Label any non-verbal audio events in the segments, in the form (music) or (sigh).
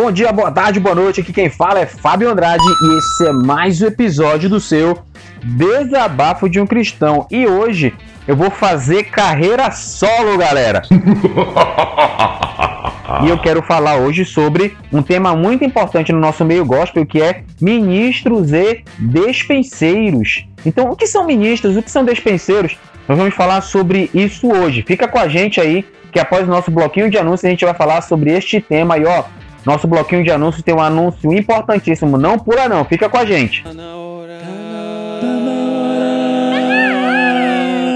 Bom dia, boa tarde, boa noite. Aqui quem fala é Fábio Andrade e esse é mais um episódio do seu Desabafo de um Cristão. E hoje eu vou fazer carreira solo, galera. (laughs) e eu quero falar hoje sobre um tema muito importante no nosso meio gospel, que é ministros e despenseiros. Então, o que são ministros? O que são despenseiros? Nós vamos falar sobre isso hoje. Fica com a gente aí, que após o nosso bloquinho de anúncios a gente vai falar sobre este tema aí, ó. Nosso bloquinho de anúncios tem um anúncio importantíssimo. Não pula não, fica com a gente. Tá na hora, tá na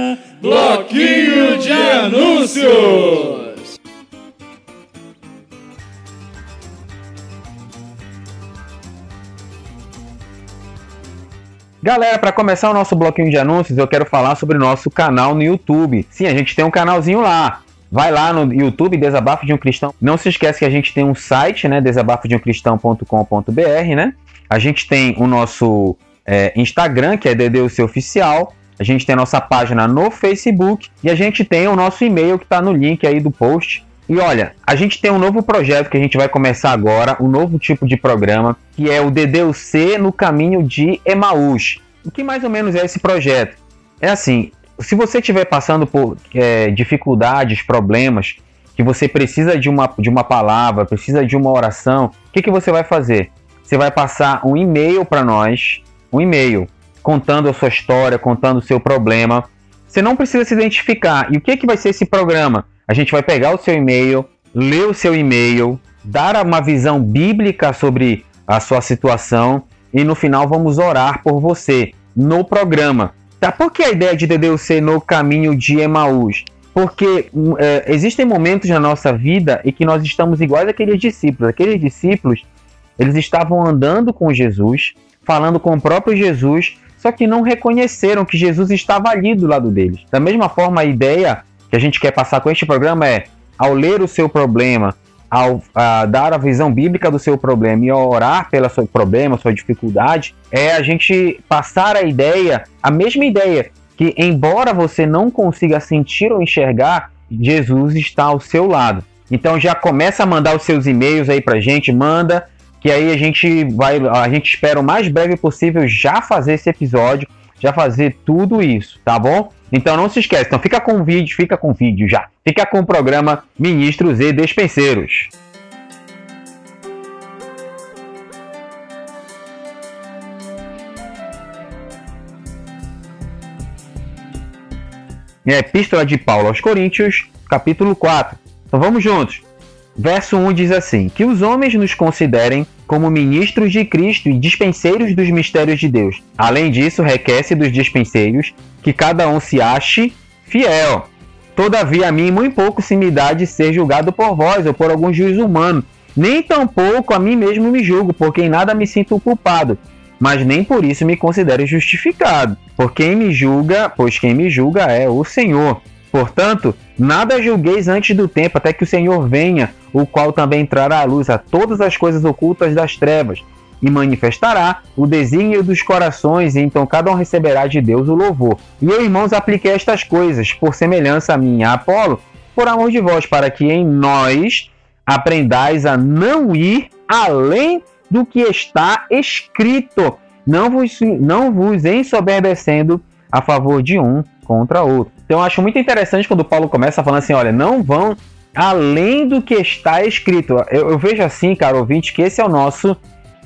hora. Bloquinho de anúncios. Galera, para começar o nosso bloquinho de anúncios, eu quero falar sobre o nosso canal no YouTube. Sim, a gente tem um canalzinho lá. Vai lá no YouTube, Desabafo de um Cristão. Não se esquece que a gente tem um site, né? desabafodeumcristão.com.br, né? A gente tem o nosso é, Instagram, que é DDUC Oficial. A gente tem a nossa página no Facebook. E a gente tem o nosso e-mail que está no link aí do post. E olha, a gente tem um novo projeto que a gente vai começar agora, um novo tipo de programa, que é o DDUC no caminho de Emaús. O que mais ou menos é esse projeto? É assim, se você estiver passando por é, dificuldades, problemas, que você precisa de uma, de uma palavra, precisa de uma oração, o que, que você vai fazer? Você vai passar um e-mail para nós, um e-mail, contando a sua história, contando o seu problema. Você não precisa se identificar. E o que, que vai ser esse programa? A gente vai pegar o seu e-mail, ler o seu e-mail, dar uma visão bíblica sobre a sua situação e no final vamos orar por você no programa. Tá? Por que a ideia de DDUC no caminho de Emaús? Porque hum, é, existem momentos na nossa vida em que nós estamos iguais àqueles discípulos. Aqueles discípulos, eles estavam andando com Jesus, falando com o próprio Jesus, só que não reconheceram que Jesus estava ali do lado deles. Da mesma forma, a ideia que a gente quer passar com este programa é, ao ler o seu problema, ao a, dar a visão bíblica do seu problema e orar pelo seu problema, sua dificuldade, é a gente passar a ideia, a mesma ideia, que embora você não consiga sentir ou enxergar, Jesus está ao seu lado. Então já começa a mandar os seus e-mails aí pra gente, manda, que aí a gente vai, a gente espera o mais breve possível já fazer esse episódio, já fazer tudo isso, tá bom? Então não se esquece, então fica com o vídeo, fica com o vídeo já. Fica com o programa Ministros e Despenseiros. É Epístola de Paulo aos Coríntios, capítulo 4. Então vamos juntos. Verso 1 diz assim: Que os homens nos considerem como ministros de Cristo e dispenseiros dos mistérios de Deus. Além disso, requer-se dos dispenseiros que cada um se ache fiel. Todavia, a mim muito pouco se me dá de ser julgado por vós ou por algum juiz humano. Nem tampouco a mim mesmo me julgo, porque em nada me sinto culpado, mas nem por isso me considero justificado. Por quem me julga, pois quem me julga é o Senhor. Portanto, nada julgueis antes do tempo, até que o Senhor venha, o qual também trará à luz a todas as coisas ocultas das trevas, e manifestará o desígnio dos corações, e então cada um receberá de Deus o louvor. E eu, irmãos, apliquei estas coisas, por semelhança a e a Apolo, por amor de vós, para que em nós aprendais a não ir além do que está escrito, não vos, não vos ensoberbecendo a favor de um contra outro. Então eu acho muito interessante quando Paulo começa falando assim, olha, não vão além do que está escrito. Eu, eu vejo assim, cara, ouvinte, que esse é o nosso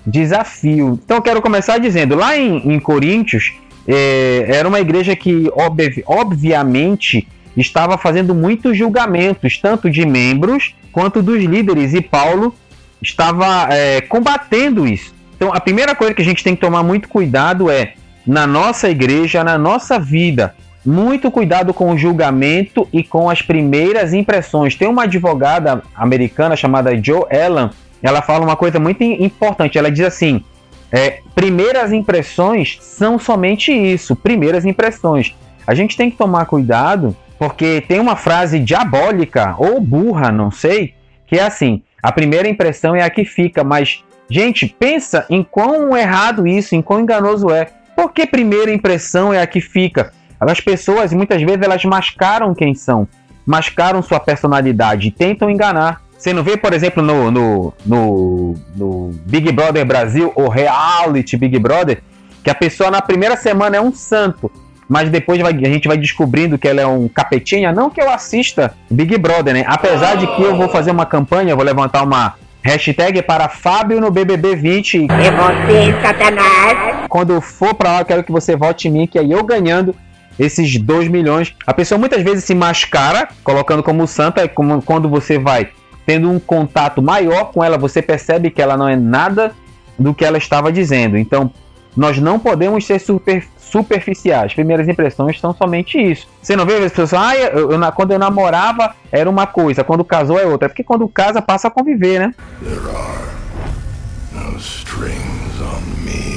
desafio. Então quero começar dizendo, lá em, em Coríntios, é, era uma igreja que ob, obviamente estava fazendo muitos julgamentos, tanto de membros quanto dos líderes, e Paulo estava é, combatendo isso. Então a primeira coisa que a gente tem que tomar muito cuidado é, na nossa igreja, na nossa vida, muito cuidado com o julgamento e com as primeiras impressões. Tem uma advogada americana chamada Joe Allen, ela fala uma coisa muito importante. Ela diz assim: é, primeiras impressões são somente isso, primeiras impressões. A gente tem que tomar cuidado porque tem uma frase diabólica ou burra, não sei, que é assim: a primeira impressão é a que fica, mas gente, pensa em quão errado isso, em quão enganoso é. Por que primeira impressão é a que fica? As pessoas, muitas vezes, elas mascaram quem são, mascaram sua personalidade, tentam enganar. Você não vê, por exemplo, no, no, no, no Big Brother Brasil, ou Reality Big Brother, que a pessoa na primeira semana é um santo, mas depois vai, a gente vai descobrindo que ela é um capetinha. Não que eu assista Big Brother, né? Apesar de que eu vou fazer uma campanha, vou levantar uma hashtag para Fábio no BBB 20. É você, Satanás! Quando for pra lá, eu quero que você vote em mim, que aí eu ganhando esses 2 milhões. A pessoa muitas vezes se mascara, colocando como santa, como quando você vai tendo um contato maior com ela, você percebe que ela não é nada do que ela estava dizendo. Então, nós não podemos ser super, superficiais. Primeiras impressões são somente isso. Você não vê as pessoas, ah, eu, eu, quando eu namorava era uma coisa, quando casou é outra. É porque quando casa passa a conviver, né? There are no strings on me.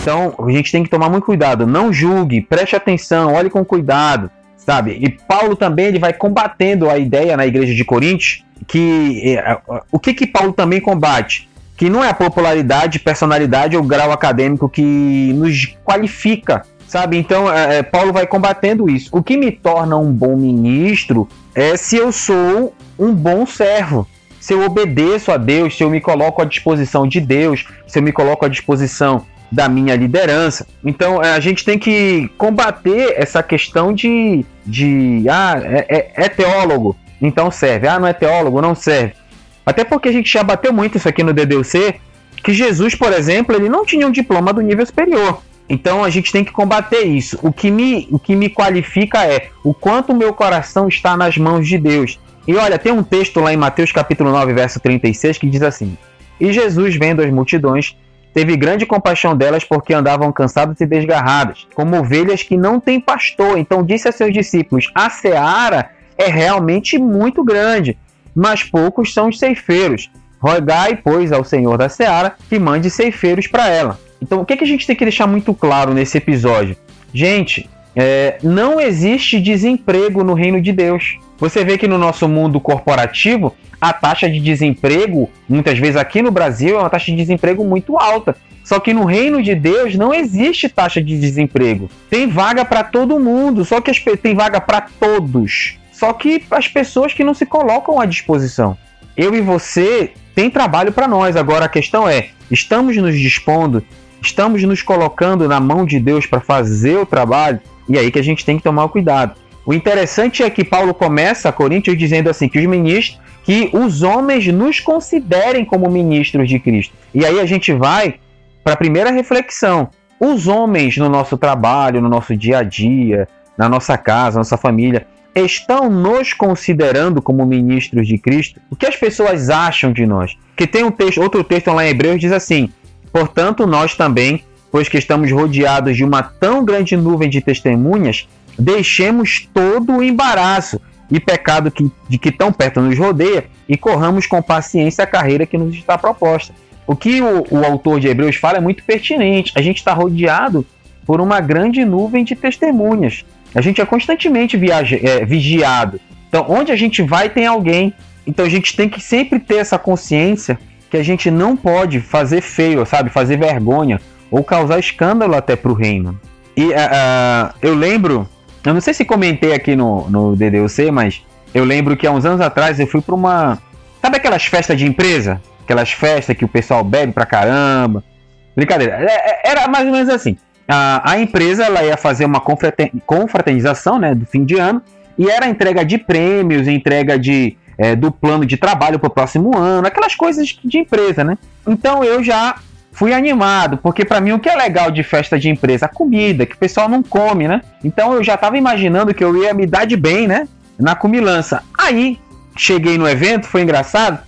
Então, a gente tem que tomar muito cuidado. Não julgue, preste atenção, olhe com cuidado, sabe? E Paulo também ele vai combatendo a ideia na igreja de Coríntios que é, o que que Paulo também combate? Que não é a popularidade, personalidade ou grau acadêmico que nos qualifica, sabe? Então, é, é, Paulo vai combatendo isso. O que me torna um bom ministro é se eu sou um bom servo, se eu obedeço a Deus, se eu me coloco à disposição de Deus, se eu me coloco à disposição da minha liderança. Então é, a gente tem que combater essa questão de, de ah, é, é, é teólogo, então serve. Ah, não é teólogo, não serve. Até porque a gente já bateu muito isso aqui no DDC, que Jesus, por exemplo, ele não tinha um diploma do nível superior. Então a gente tem que combater isso. O que me, o que me qualifica é o quanto meu coração está nas mãos de Deus. E olha, tem um texto lá em Mateus capítulo 9, verso 36, que diz assim: E Jesus, vendo as multidões, teve grande compaixão delas porque andavam cansadas e desgarradas, como ovelhas que não têm pastor. Então disse a seus discípulos: A seara é realmente muito grande, mas poucos são os ceifeiros. Rogai, pois, ao Senhor da Seara que mande ceifeiros para ela. Então, o que, que a gente tem que deixar muito claro nesse episódio? Gente, é, não existe desemprego no reino de Deus. Você vê que no nosso mundo corporativo, a taxa de desemprego, muitas vezes aqui no Brasil, é uma taxa de desemprego muito alta. Só que no reino de Deus não existe taxa de desemprego. Tem vaga para todo mundo, só que tem vaga para todos. Só que as pessoas que não se colocam à disposição. Eu e você tem trabalho para nós. Agora a questão é: estamos nos dispondo, estamos nos colocando na mão de Deus para fazer o trabalho? E aí que a gente tem que tomar cuidado. O interessante é que Paulo começa a Coríntios dizendo assim que os ministros, que os homens nos considerem como ministros de Cristo. E aí a gente vai para a primeira reflexão. Os homens no nosso trabalho, no nosso dia a dia, na nossa casa, na nossa família, estão nos considerando como ministros de Cristo? O que as pessoas acham de nós? Que tem um texto, outro texto lá em Hebreus diz assim: Portanto, nós também, pois que estamos rodeados de uma tão grande nuvem de testemunhas, deixemos todo o embaraço e pecado que, de que tão perto nos rodeia e corramos com paciência a carreira que nos está proposta. O que o, o autor de Hebreus fala é muito pertinente. A gente está rodeado por uma grande nuvem de testemunhas. A gente é constantemente viaja, é, vigiado. Então, onde a gente vai, tem alguém. Então, a gente tem que sempre ter essa consciência que a gente não pode fazer feio, sabe? Fazer vergonha ou causar escândalo até para o reino. E uh, eu lembro, eu não sei se comentei aqui no, no DDUC, mas eu lembro que há uns anos atrás eu fui para uma. Sabe aquelas festas de empresa? Aquelas festas que o pessoal bebe pra caramba. Brincadeira. É, é, era mais ou menos assim a, a empresa ela ia fazer uma confraternização né, do fim de ano e era entrega de prêmios, entrega de, é, do plano de trabalho para o próximo ano, aquelas coisas de empresa, né? Então eu já fui animado, porque para mim o que é legal de festa de empresa? A comida, que o pessoal não come, né? Então eu já estava imaginando que eu ia me dar de bem, né? Na comilança. Aí cheguei no evento, foi engraçado.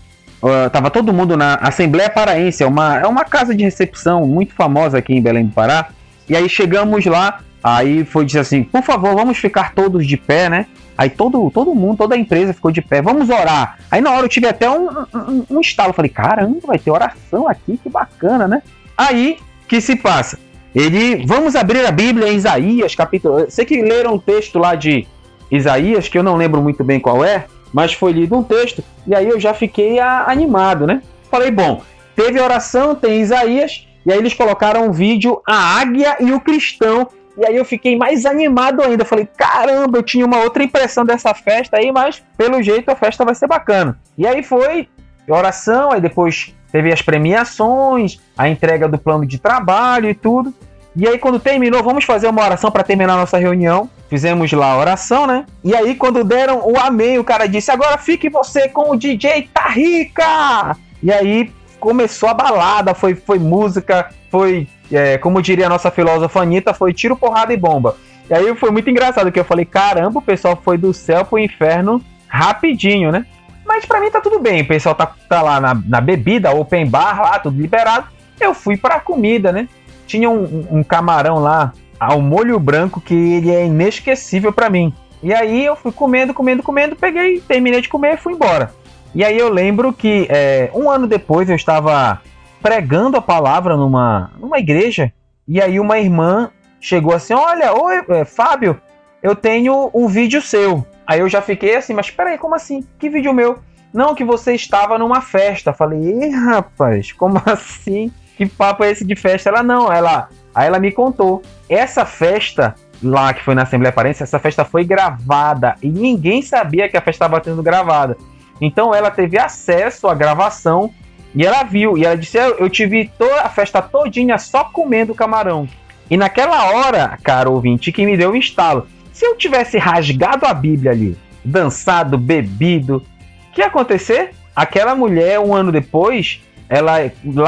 Uh, tava todo mundo na Assembleia Paraense, é uma, é uma casa de recepção muito famosa aqui em Belém do Pará. E aí chegamos lá, aí foi dizer assim, por favor, vamos ficar todos de pé, né? Aí todo, todo mundo, toda a empresa ficou de pé, vamos orar. Aí na hora eu tive até um, um, um estalo, falei, caramba, vai ter oração aqui, que bacana, né? Aí, que se passa? Ele, vamos abrir a Bíblia em Isaías, capítulo. Sei que leram um texto lá de Isaías, que eu não lembro muito bem qual é, mas foi lido um texto, e aí eu já fiquei a, animado, né? Falei, bom, teve oração, tem Isaías, e aí eles colocaram um vídeo, a águia e o cristão. E aí eu fiquei mais animado ainda. Falei, caramba, eu tinha uma outra impressão dessa festa aí, mas pelo jeito a festa vai ser bacana. E aí foi oração, aí depois teve as premiações, a entrega do plano de trabalho e tudo. E aí, quando terminou, vamos fazer uma oração para terminar a nossa reunião. Fizemos lá a oração, né? E aí, quando deram o amém, o cara disse: Agora fique você com o DJ Tarrica! E aí começou a balada, foi, foi música, foi, é, como diria a nossa filósofa Anitta, foi tiro, porrada e bomba. E aí foi muito engraçado, que eu falei: Caramba, o pessoal foi do céu pro inferno rapidinho, né? Mas para mim tá tudo bem, o pessoal tá, tá lá na, na bebida, open bar lá, tudo liberado. Eu fui pra comida, né? Tinha um, um camarão lá ao molho branco que ele é inesquecível para mim. E aí eu fui comendo, comendo, comendo, peguei, terminei de comer e fui embora. E aí eu lembro que é, um ano depois eu estava pregando a palavra numa, numa igreja e aí uma irmã chegou assim, olha, oi, é, Fábio, eu tenho um vídeo seu. Aí eu já fiquei assim, mas peraí, como assim? Que vídeo meu? Não, que você estava numa festa. Falei, rapaz, como (laughs) assim? Que papo é esse de festa? Ela não, ela. Aí ela me contou. Essa festa lá que foi na Assembleia Parense, essa festa foi gravada e ninguém sabia que a festa estava sendo gravada. Então ela teve acesso à gravação e ela viu. E ela disse: Eu tive toda a festa todinha só comendo camarão. E naquela hora, cara ouvinte, que me deu um estalo. Se eu tivesse rasgado a Bíblia ali, dançado, bebido, o que ia acontecer? Aquela mulher, um ano depois, ela,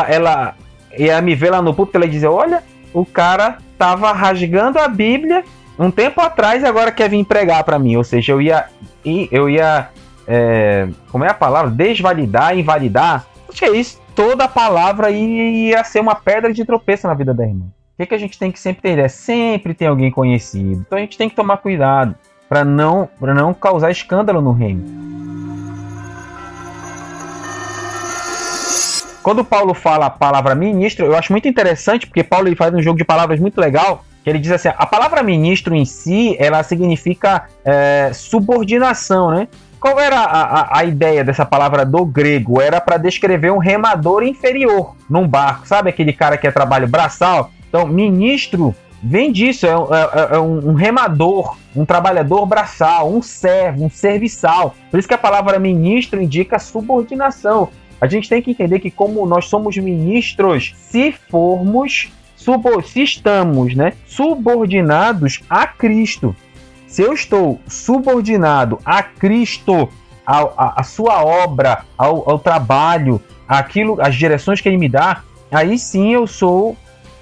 ela ia me ver lá no púlpito, ela ia dizer, olha, o cara tava rasgando a Bíblia um tempo atrás e agora quer vir pregar para mim. Ou seja, eu ia, eu ia, é, como é a palavra? Desvalidar, invalidar. Que é isso. Toda palavra ia ser uma pedra de tropeço na vida da irmã que, que a gente tem que sempre ter? É sempre tem alguém conhecido. Então a gente tem que tomar cuidado para não, não causar escândalo no reino. Quando Paulo fala a palavra ministro, eu acho muito interessante, porque Paulo ele faz um jogo de palavras muito legal, que ele diz assim, a palavra ministro em si, ela significa é, subordinação, né? Qual era a, a, a, ideia dessa palavra do grego? Era para descrever um remador inferior num barco, sabe aquele cara que é trabalho braçal? Então, ministro vem disso, é, é, é, um, remador, um trabalhador braçal, um servo, um serviçal. Por isso que a palavra ministro indica subordinação. A gente tem que entender que como nós somos ministros, se formos, se estamos né, subordinados a Cristo, se eu estou subordinado a Cristo, a, sua obra, ao, ao trabalho, aquilo, as direções que ele me dá, aí sim eu sou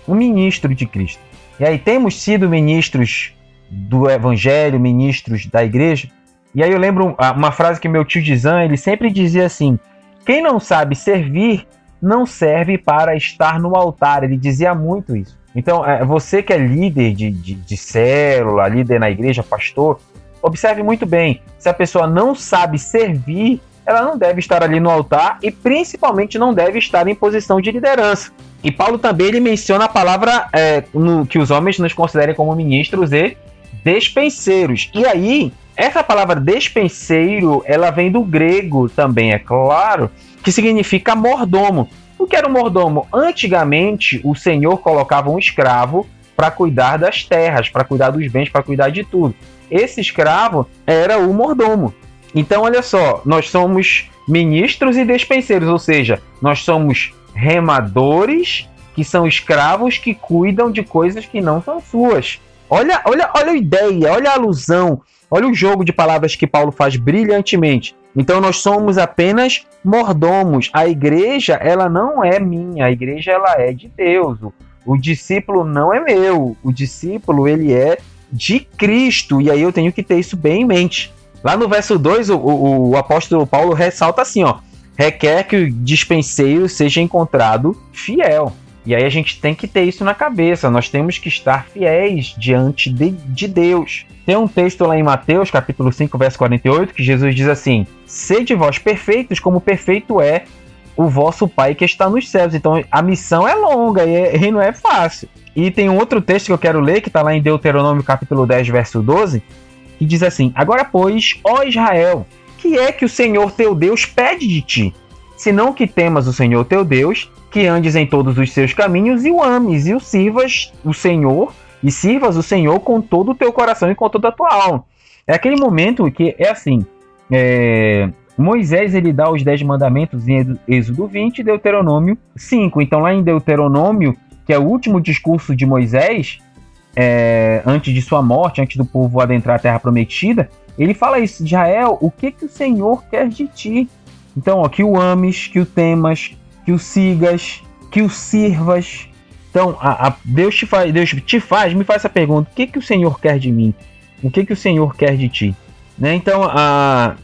um ministro de Cristo. E aí temos sido ministros do Evangelho, ministros da igreja. E aí eu lembro uma frase que meu tio Dizan, ele sempre dizia assim: quem não sabe servir não serve para estar no altar. Ele dizia muito isso. Então, é, você que é líder de, de, de célula, líder na igreja, pastor, observe muito bem. Se a pessoa não sabe servir, ela não deve estar ali no altar e principalmente não deve estar em posição de liderança. E Paulo também ele menciona a palavra é, no, que os homens nos considerem como ministros e despenseiros. E aí, essa palavra despenseiro, ela vem do grego também, é claro, que significa mordomo. O que era um mordomo? Antigamente, o senhor colocava um escravo para cuidar das terras, para cuidar dos bens, para cuidar de tudo. Esse escravo era o mordomo. Então, olha só, nós somos ministros e despenseiros, ou seja, nós somos remadores que são escravos que cuidam de coisas que não são suas. Olha, olha, olha a ideia, olha a alusão, olha o jogo de palavras que Paulo faz brilhantemente. Então nós somos apenas mordomos. A igreja, ela não é minha, a igreja ela é de Deus. O, discípulo não é meu, o discípulo ele é de Cristo. E aí eu tenho que ter isso bem em mente. Lá no verso 2, o, o, o apóstolo Paulo ressalta assim, ó: requer que o dispenseiro seja encontrado fiel. E aí a gente tem que ter isso na cabeça. Nós temos que estar fiéis diante de, de, Deus. Tem um texto lá em Mateus, capítulo 5, verso 48, que Jesus diz assim: Sede vós perfeitos, como perfeito é o vosso Pai que está nos céus. Então a missão é longa e, é, (laughs) e não é fácil. E tem um outro texto que eu quero ler, que está lá em Deuteronômio, capítulo 10, verso 12, que diz assim: Agora, pois, ó Israel, que é que o Senhor teu Deus pede de ti? Senão que temas o Senhor teu Deus, que andes em todos os seus caminhos e o ames e o sirvas o Senhor e sirvas o Senhor com todo o teu coração e com toda a tua alma. É aquele momento que é assim, é, Moisés ele dá os dez mandamentos em Êxodo 20 e Deuteronômio 5. Então lá em Deuteronômio, que é o último discurso de Moisés, é, antes de sua morte, antes do povo adentrar a terra prometida, ele fala isso, Israel, o que, que o Senhor quer de ti? Então, ó, que o ames, que o temas, que o sigas, que o sirvas. Então, a, a, Deus, te faz, Deus te faz, me faz essa pergunta: o que, que o Senhor quer de mim? O que, que o Senhor quer de ti? Né? Então, a,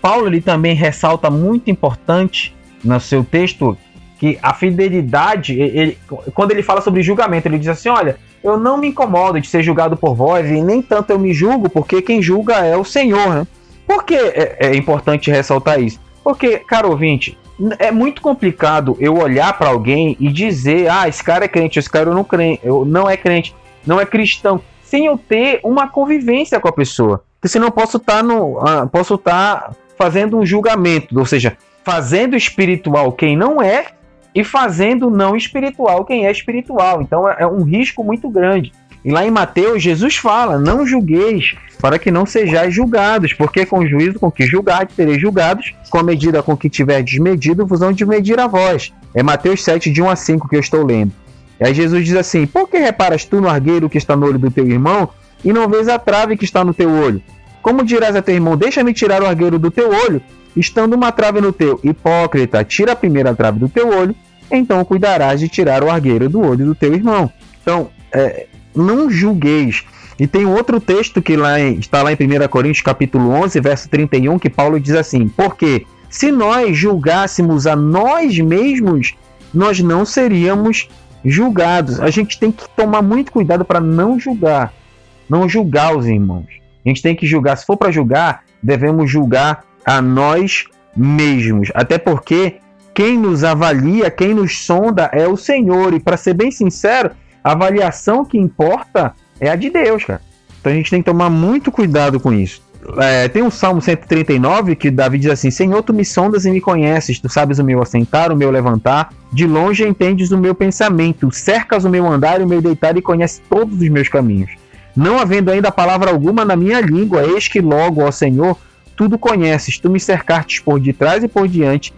Paulo ele também ressalta muito importante no seu texto que a fidelidade, ele, quando ele fala sobre julgamento, ele diz assim: olha, eu não me incomodo de ser julgado por vós e nem tanto eu me julgo, porque quem julga é o Senhor. Né? Por que é, é importante ressaltar isso? Porque, caro ouvinte, é muito complicado eu olhar para alguém e dizer: ah, esse cara é crente, esse cara não, crente, não é crente, não é cristão, sem eu ter uma convivência com a pessoa. Porque senão eu posso estar tá no. Uh, posso estar tá fazendo um julgamento, ou seja, fazendo espiritual quem não é e fazendo não espiritual quem é espiritual. Então é, é um risco muito grande. E lá em Mateus, Jesus fala: Não julgueis, para que não sejais julgados, porque com o juízo com que julgares, tereis julgados, com a medida com que tiverdes medido, vos vão de medir a vós. É Mateus 7, de 1 a 5 que eu estou lendo. E aí Jesus diz assim: Por que reparas tu no argueiro que está no olho do teu irmão, e não vês a trave que está no teu olho? Como dirás a teu irmão, deixa-me tirar o argueiro do teu olho, estando uma trave no teu? Hipócrita, tira a primeira trave do teu olho, então cuidarás de tirar o argueiro do olho do teu irmão. Então, é, não julgueis. E tem outro texto que lá em, está lá em 1 Coríntios capítulo 11, verso 31, que Paulo diz assim, porque se nós julgássemos a nós mesmos, nós não seríamos julgados. A gente tem que tomar muito cuidado para não julgar, não julgar os irmãos. A gente tem que julgar, se for para julgar, devemos julgar a nós mesmos. Até porque quem nos avalia, quem nos sonda é o Senhor. E para ser bem sincero, a avaliação que importa é a de Deus, cara. Então a gente tem que tomar muito cuidado com isso. É, tem um Salmo 139 que Davi diz assim: Senhor, tu me sondas e me conheces, tu sabes o meu assentar, o meu levantar, de longe entendes o meu pensamento, cercas o meu andar e o meu deitar e conheces todos os meus caminhos não havendo ainda palavra alguma na minha língua, eis que logo, ó Senhor, tudo conheces, tu me cercastes por detrás e por diante,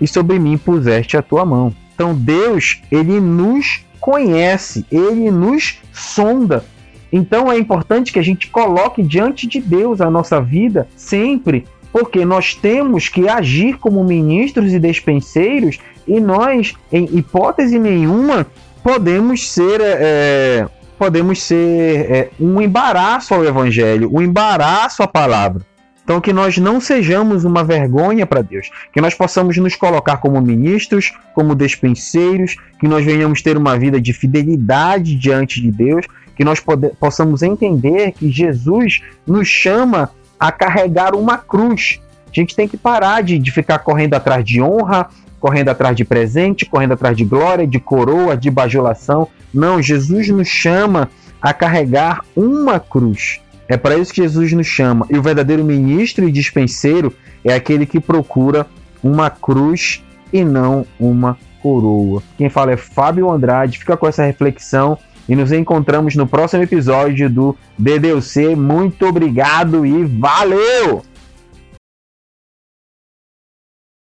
e sobre mim puseste a tua mão. Então Deus, ele nos conhece, ele nos sonda. Então é importante que a gente coloque diante de Deus a nossa vida sempre, porque nós temos que agir como ministros e despenseiros e nós, em hipótese nenhuma, podemos ser é, podemos ser é, um embaraço ao Evangelho, um embaraço à palavra. Então, que nós não sejamos uma vergonha para Deus, que nós possamos nos colocar como ministros, como despenseiros, que nós venhamos ter uma vida de fidelidade diante de Deus, que nós possamos entender que Jesus nos chama a carregar uma cruz. A gente tem que parar de, de ficar correndo atrás de honra, correndo atrás de presente, correndo atrás de glória, de coroa, de bajulação. Não, Jesus nos chama a carregar uma cruz. É para isso que Jesus nos chama. E o verdadeiro ministro e dispenseiro é aquele que procura uma cruz e não uma coroa. Quem fala é Fábio Andrade. Fica com essa reflexão e nos encontramos no próximo episódio do DDC. Muito obrigado e valeu!